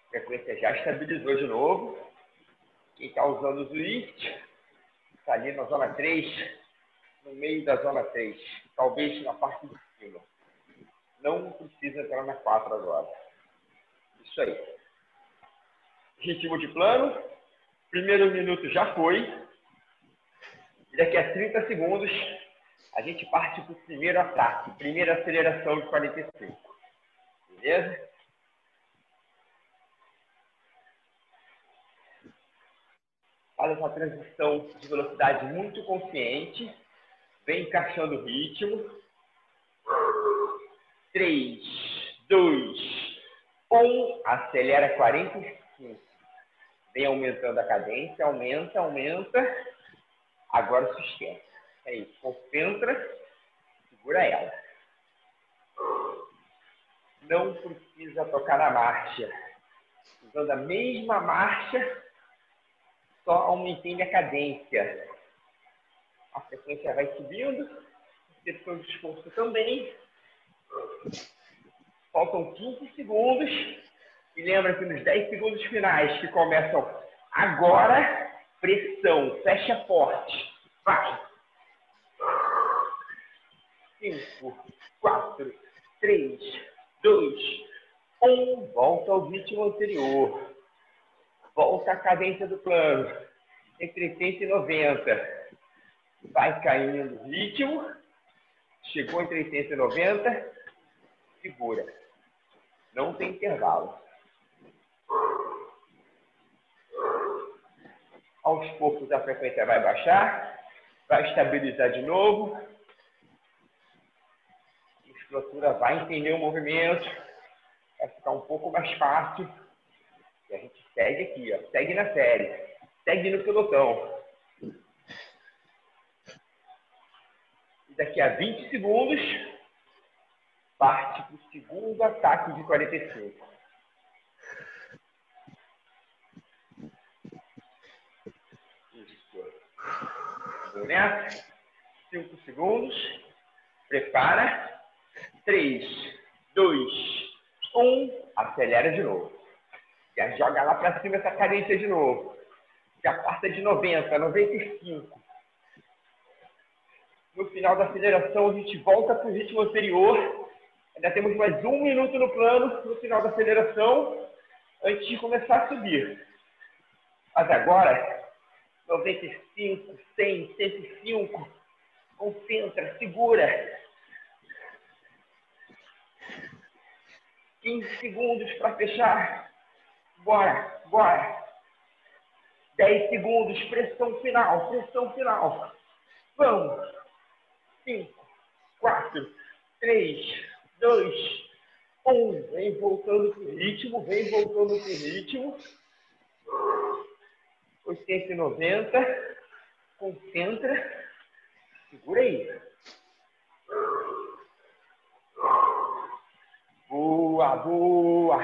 A frequência já estabilizou de novo. Quem está usando o Zwift está ali na zona 3, no meio da zona 3, talvez na parte de cima. Não precisa entrar na 4 agora. Isso aí. Ritmo de plano. Primeiro minuto já foi. E daqui a 30 segundos, a gente parte para o primeiro ataque. Primeira aceleração de 45. Beleza? Faz essa transição de velocidade muito consciente. Vem encaixando o ritmo. 3, 2, 1. Acelera 45. Vem aumentando a cadência. Aumenta, aumenta. Agora sustenta. É isso. Concentra. Segura ela. não precisa tocar na marcha. Usando a mesma marcha, só aumentando a cadência. A frequência vai subindo, depois do esforço também. Faltam 15 segundos. E lembra que nos 10 segundos finais, que começam agora, pressão, fecha forte. Vai! 5, 4, 3, 2, 1. Volta ao ritmo anterior. Volta à cadência do plano. Entre 80 e 90. Vai caindo o ritmo. Chegou entre 80 e 90. Segura. Não tem intervalo. Aos poucos a frequência vai baixar. Vai estabilizar de novo. A musculatura vai entender o movimento. Vai ficar um pouco mais fácil. E a gente segue aqui, ó. Segue na série. Segue no pelotão. E daqui a 20 segundos, parte para o segundo ataque de 45. Isso. Vamos nessa. 5 segundos. Prepara. 3, 2, 1. Acelera de novo. Já joga lá para cima essa cadência de novo. Já passa de 90, 95. No final da aceleração, a gente volta para o ritmo anterior. Ainda temos mais um minuto no plano no final da aceleração, antes de começar a subir. Mas agora, 95, 100, 105. Concentra, segura. 15 segundos para fechar. Bora, bora. 10 segundos, pressão final, pressão final. Vamos. 5, 4, 3, 2, 1. Vem voltando pro ritmo, vem voltando pro ritmo. 80 e 90. Concentra. Segura aí. Boa, boa.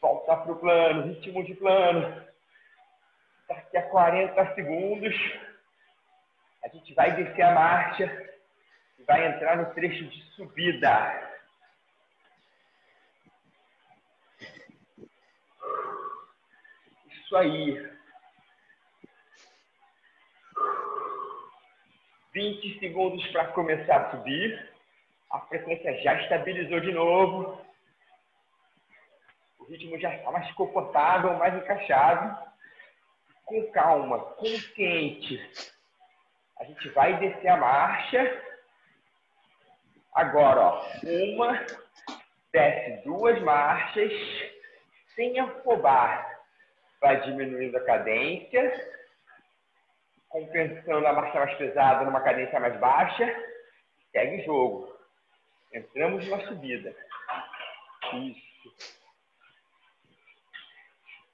Volta para o plano, ritmo de plano. Daqui a 40 segundos, a gente vai descer a marcha e vai entrar no trecho de subida. Isso aí. 20 segundos para começar a subir. A frequência já estabilizou de novo o ritmo já está mais confortável, mais encaixado. Com calma, consciente. A gente vai descer a marcha. Agora, ó, uma, desce duas marchas, sem afobar. Vai diminuindo a cadência, compensando a marcha mais pesada numa cadência mais baixa. Segue o jogo. Entramos numa subida. Isso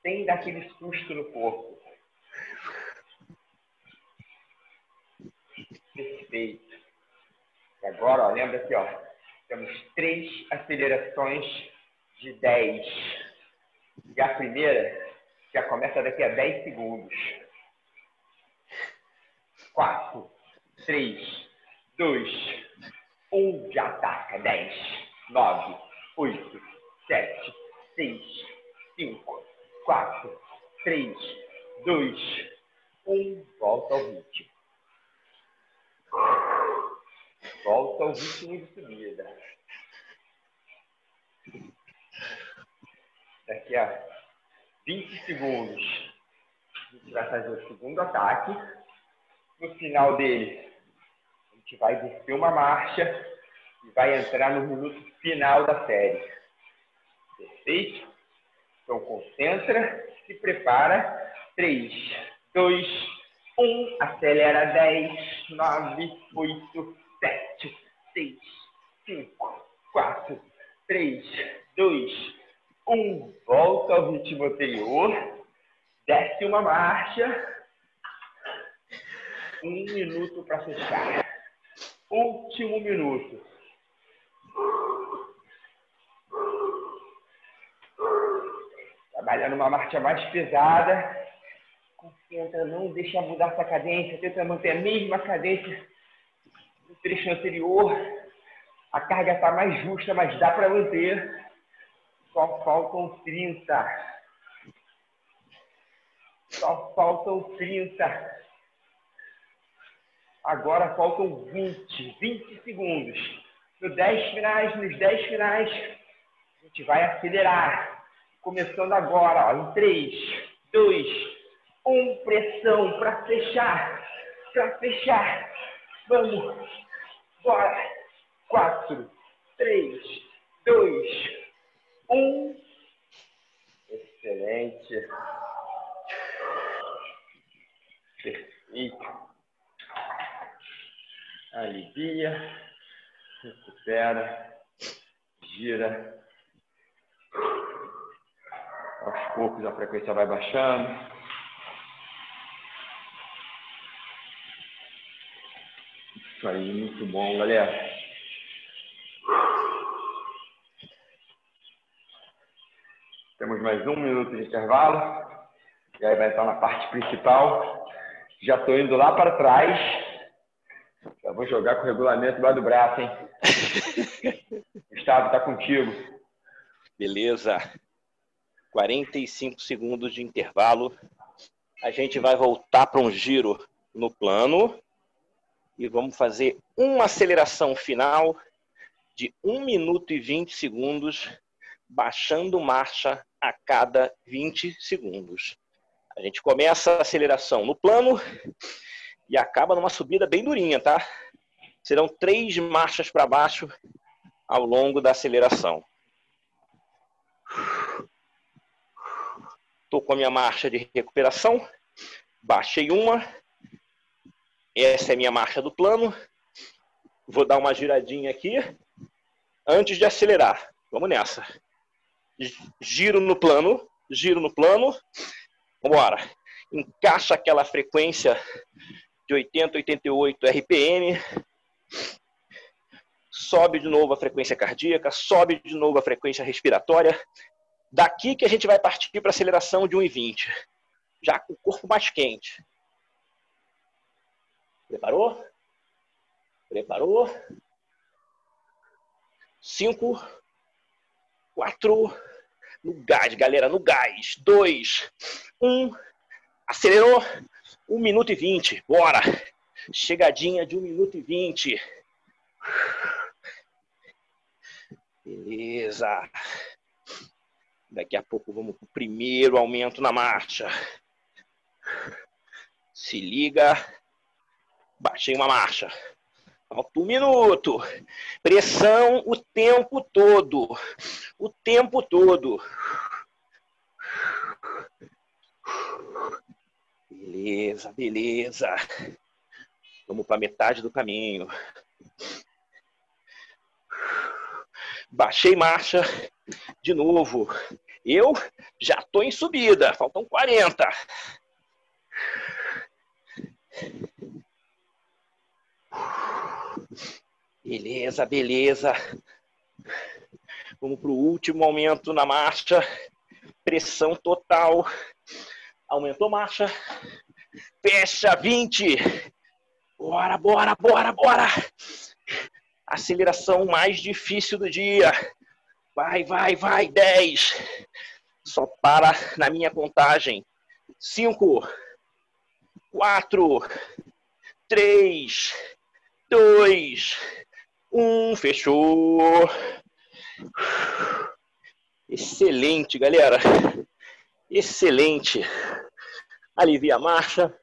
sem dar aquele susto no corpo. Perfeito. Agora, ó, lembra aqui, ó, temos três acelerações de 10. E a primeira já começa daqui a 10 segundos. 4, 3, 2, 1, já ataca. 10, 9, 8, 7, 6, 5, 4, 3, 2, 1. Volta ao ritmo. Volta ao ritmo de subida. Daqui a 20 segundos, a gente vai fazer o segundo ataque. No final dele, a gente vai descer uma marcha e vai entrar no minuto final da série. Perfeito? Então, concentra, se prepara. 3, 2, 1. Acelera. 10, 9, 8, sete, seis, cinco, quatro, três, dois, um. Volta ao ritmo anterior. Desce uma marcha. Um minuto para fechar. Último minuto. Trabalhando uma marcha mais pesada. Concentra, não deixa mudar essa cadência. Tenta manter a mesma cadência trecho anterior. A carga está mais justa, mas dá para manter. Só faltam 30. Só faltam 30. Agora faltam 20, 20 segundos. Nos 10 finais, nos 10 finais, a gente vai acelerar. Começando agora, ó, em 3, 2, 1, pressão para fechar. Para fechar. Vamos. Bora. 4, 3, 2, 1. Excelente. Perfeito. Alivia. Recupera. Gira. Aos poucos a frequência vai baixando. Isso aí, muito bom, galera. Temos mais um minuto de intervalo. E aí vai entrar na parte principal. Já estou indo lá para trás. Já vou jogar com o regulamento lá do braço, hein? Gustavo, tá contigo. Beleza. 45 segundos de intervalo. A gente vai voltar para um giro no plano e vamos fazer uma aceleração final de 1 minuto e 20 segundos, baixando marcha a cada 20 segundos. A gente começa a aceleração no plano e acaba numa subida bem durinha, tá? Serão três marchas para baixo ao longo da aceleração. Estou com a minha marcha de recuperação. Baixei uma. Essa é a minha marcha do plano. Vou dar uma giradinha aqui antes de acelerar. Vamos nessa. Giro no plano, giro no plano. Vamos embora. Encaixa aquela frequência de 80, 88 RPM. Sobe de novo a frequência cardíaca, sobe de novo a frequência respiratória. Daqui que a gente vai partir para aceleração de 1,20. Já com o corpo mais quente. Preparou? Preparou? Cinco, quatro, no gás, galera, no gás. Dois, um, acelerou. Um minuto e vinte, bora. Chegadinha de um minuto e vinte. Beleza. Daqui a pouco vamos para o primeiro aumento na marcha. Se liga. Baixei uma marcha. Falta um minuto. Pressão o tempo todo. O tempo todo. Beleza, beleza. Vamos para metade do caminho. Baixei marcha de novo. Eu já estou em subida, faltam 40. Beleza, beleza. Vamos para o último aumento na marcha. Pressão total. Aumentou marcha. Fecha 20. Bora, bora, bora, bora. Aceleração mais difícil do dia. Vai, vai, vai. 10. Só para na minha contagem. 5, 4, 3, 2, 1. Fechou. Excelente, galera. Excelente. Alivia a marcha.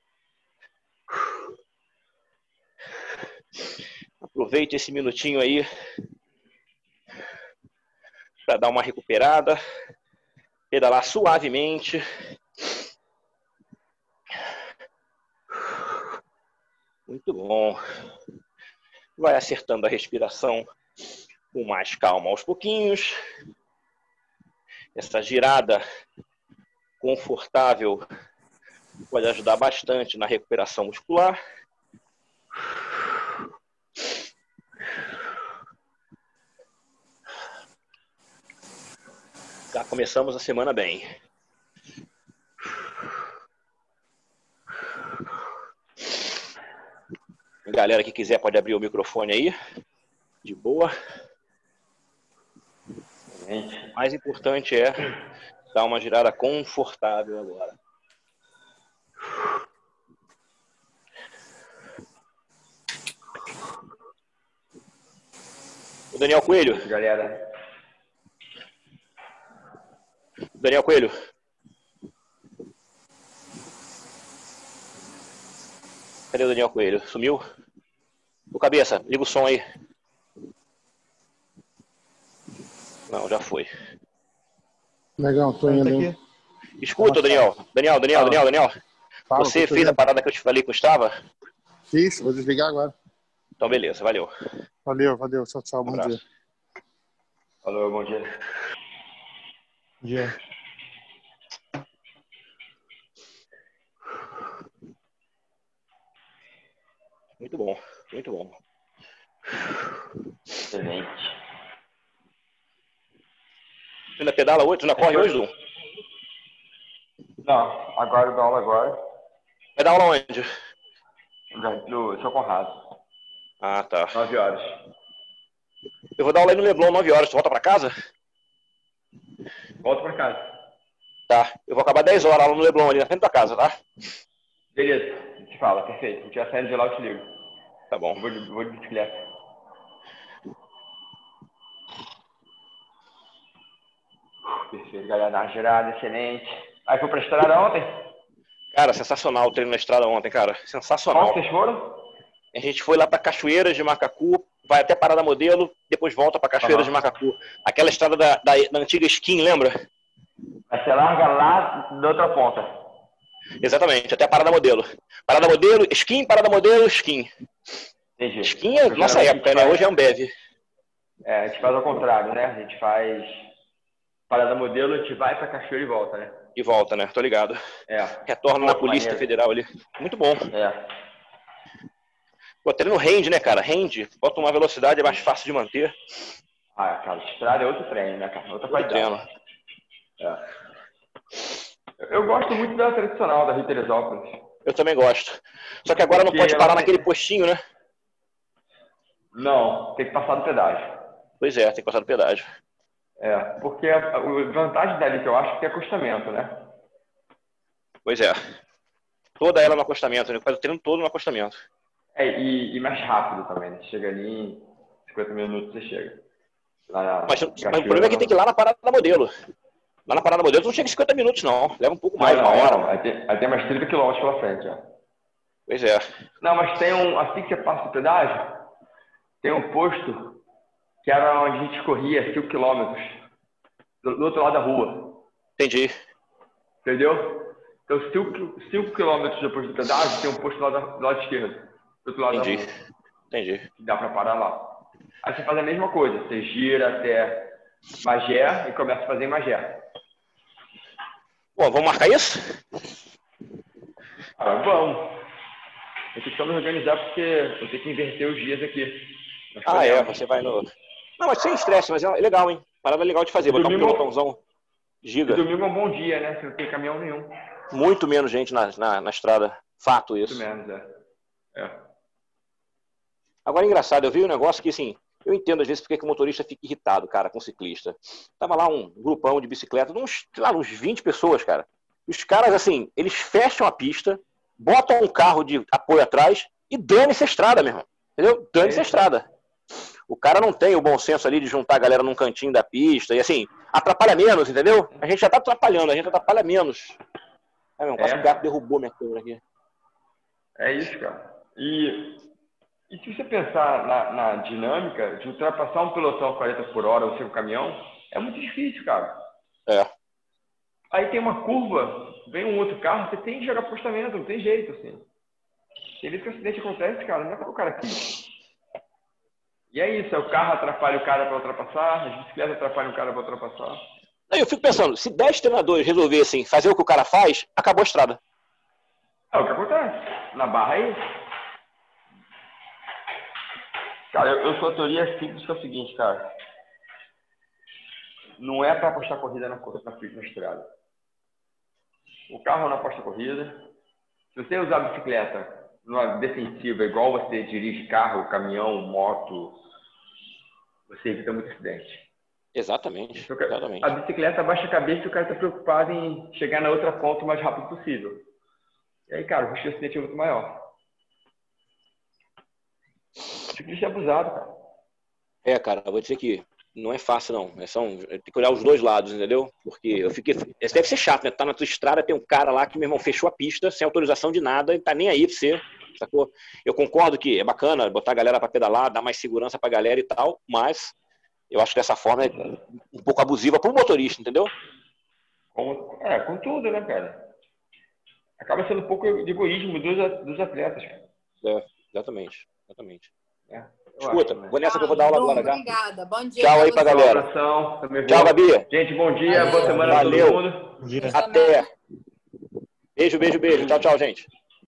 Aproveite esse minutinho aí para dar uma recuperada, pedalar suavemente. Muito bom. Vai acertando a respiração com mais calma aos pouquinhos. Essa girada confortável pode ajudar bastante na recuperação muscular. Já começamos a semana bem. Galera que quiser pode abrir o microfone aí. De boa. O mais importante é dar uma girada confortável agora. O Daniel Coelho. Galera. Daniel Coelho. Cadê o Daniel Coelho? Sumiu? O cabeça, liga o som aí. Não, já foi. Legal, tô indo. Hein? Escuta, Daniel. Daniel, Daniel, Daniel, Daniel. Fala, Você fez a parada que eu te falei que estava? Fiz, vou desligar agora. Então, beleza, valeu. Valeu, valeu. Tchau, tchau. Bom dia. Falou, bom dia. Bom dia. Muito bom, muito bom. Excelente. Você ainda pedala hoje? Tu ainda corre hoje, Du? Não, agora eu dou aula agora. Vai dar aula onde? No seu Conrado. Ah, tá. 9 horas. Eu vou dar aula aí no Leblon 9 horas. Tu volta pra casa? Volto pra casa. Tá. Eu vou acabar 10 horas lá no Leblon, ali na frente da casa, tá? Beleza. Te fala, perfeito. Se tiver saindo de lá, eu te ligo. Tá bom. Eu vou de, vou de bicicleta. Perfeito, galera. Dá uma girada, excelente. Aí foi pra estrada ontem? Cara, sensacional o treino na estrada ontem, cara. Sensacional. Qual vocês foram? A gente foi lá pra Cachoeiras de Macacu, vai até Parada Modelo, depois volta pra Cachoeiras Aham. de Macacu. Aquela estrada da, da, da antiga Skin, lembra? Aí você larga lá da outra ponta. Exatamente, até a Parada Modelo. Parada Modelo, Skin, Parada Modelo, Skin. Entendi. Skin é nossa Geralmente época, né? faz- Hoje é Ambev. É, a gente faz ao contrário, né? A gente faz parada modelo, a gente vai pra Cachoeira e volta, né? E volta, né? Tô ligado. É, Retorna na Polícia maneiro. Federal ali. Muito bom. é. Pô, treino rende, né, cara? Rende. Bota uma velocidade, é mais fácil de manter. Ah, cara, estrada é outro treino, né, cara? Outra Outro qualidade. treino. Eu gosto muito da tradicional da Rio Teresópolis. Eu também gosto. Só que agora não Porque pode ela parar tem- naquele postinho, né? Não, tem que passar do pedágio. Pois é, tem que passar do pedágio. É, porque a, a vantagem dali que eu acho que é acostamento, né? Pois é. Toda ela no acostamento, né? Faz o treino todo no acostamento. É, e, e mais rápido também, né? Chega ali em 50 minutos, você chega. Mas, mas o problema é que tem que ir lá na parada modelo. Lá na parada modelo não chega em 50 minutos, não. Leva um pouco mais, não, uma não, hora. não. Aí, tem, aí tem mais 30 quilômetros pela frente, ó. Pois é. Não, mas tem um. Assim que você passa o pedágio, tem um posto que era onde a gente corria 5 quilômetros do, do outro lado da rua. Entendi. Entendeu? Então, 5 quilômetros depois do pedágio, tem um posto lá da- do lado esquerdo. Do outro lado Entendi. da rua. Entendi. Que dá pra parar lá. Aí você faz a mesma coisa. Você gira até Magé e começa a fazer em Magé. Bom, vamos marcar isso? Ah, vamos. Eu tenho que só me organizar porque eu tenho que inverter os dias aqui. Ah, é. Você vai no. Não, mas sem estresse, mas é legal, hein? Parada legal de fazer. Botar um pelotãozão. E Giga. domingo é um bom dia, né? Você não tem caminhão nenhum. Muito menos gente na, na, na estrada. Fato Muito isso. menos, é. É. Agora, engraçado, eu vi um negócio que, assim, eu entendo às vezes porque que o motorista fica irritado, cara, com o ciclista. Tava lá um grupão de bicicleta, uns, sei lá, uns 20 pessoas, cara. Os caras, assim, eles fecham a pista, botam um carro de apoio atrás e dane-se a estrada, meu irmão. Entendeu? Dane-se a É. estrada. O cara não tem o bom senso ali de juntar a galera num cantinho da pista e, assim, atrapalha menos, entendeu? A gente já tá atrapalhando, a gente atrapalha menos. É, meu, quase É. que o gato derrubou minha câmera aqui. É isso, cara. E, e se você pensar na, na dinâmica de ultrapassar um pelotão a 40 por hora ou seu caminhão, é muito difícil, cara. É. Aí tem uma curva, vem um outro carro, você tem que jogar postamento, não tem jeito, assim. Tem vezes que o acidente acontece, cara, não é porque o cara quis. E é isso, é o carro atrapalha o cara para ultrapassar, as bicicletas atrapalham o cara para ultrapassar. Aí eu fico pensando, se 10 treinadores resolvessem fazer o que o cara faz, acabou a estrada. É o que acontece. Na barra é isso. Cara, eu, eu sou a teoria simples que é o seguinte, cara. Não é para apostar corrida na, na, na estrada. O carro não aposta corrida. Se você usar a bicicleta numa defensiva, igual você dirige carro, caminhão, moto, você evita muito acidente. Exatamente. exatamente. A bicicleta baixa a cabeça e o cara está preocupado em chegar na outra ponta o mais rápido possível. E aí, cara, o risco de acidente é muito maior. O ciclista é abusado, cara. É, cara, eu vou dizer que não é fácil, não. É só um, tem que olhar os dois lados, entendeu? Porque eu fiquei. Isso deve ser chato, né? Tá na tua estrada, tem um cara lá que, meu irmão, fechou a pista sem autorização de nada e tá nem aí pra você. Sacou? Eu concordo que é bacana botar a galera para pedalar, dar mais segurança pra galera e tal, mas eu acho que dessa forma é um pouco abusiva pro motorista, entendeu? Com, é, com tudo, né, cara? Acaba sendo um pouco de egoísmo dos, dos atletas. É, exatamente. Exatamente. É. Escuta, acho, vou nessa que eu vou dar aula agora, tá? Obrigada. Bom dia. Tchau aí pra galera. Tchau, Gabi. Gente, bom dia. Valeu. Boa semana Valeu. todo mundo. Até. Beijo, beijo, beijo. Tchau, tchau, gente.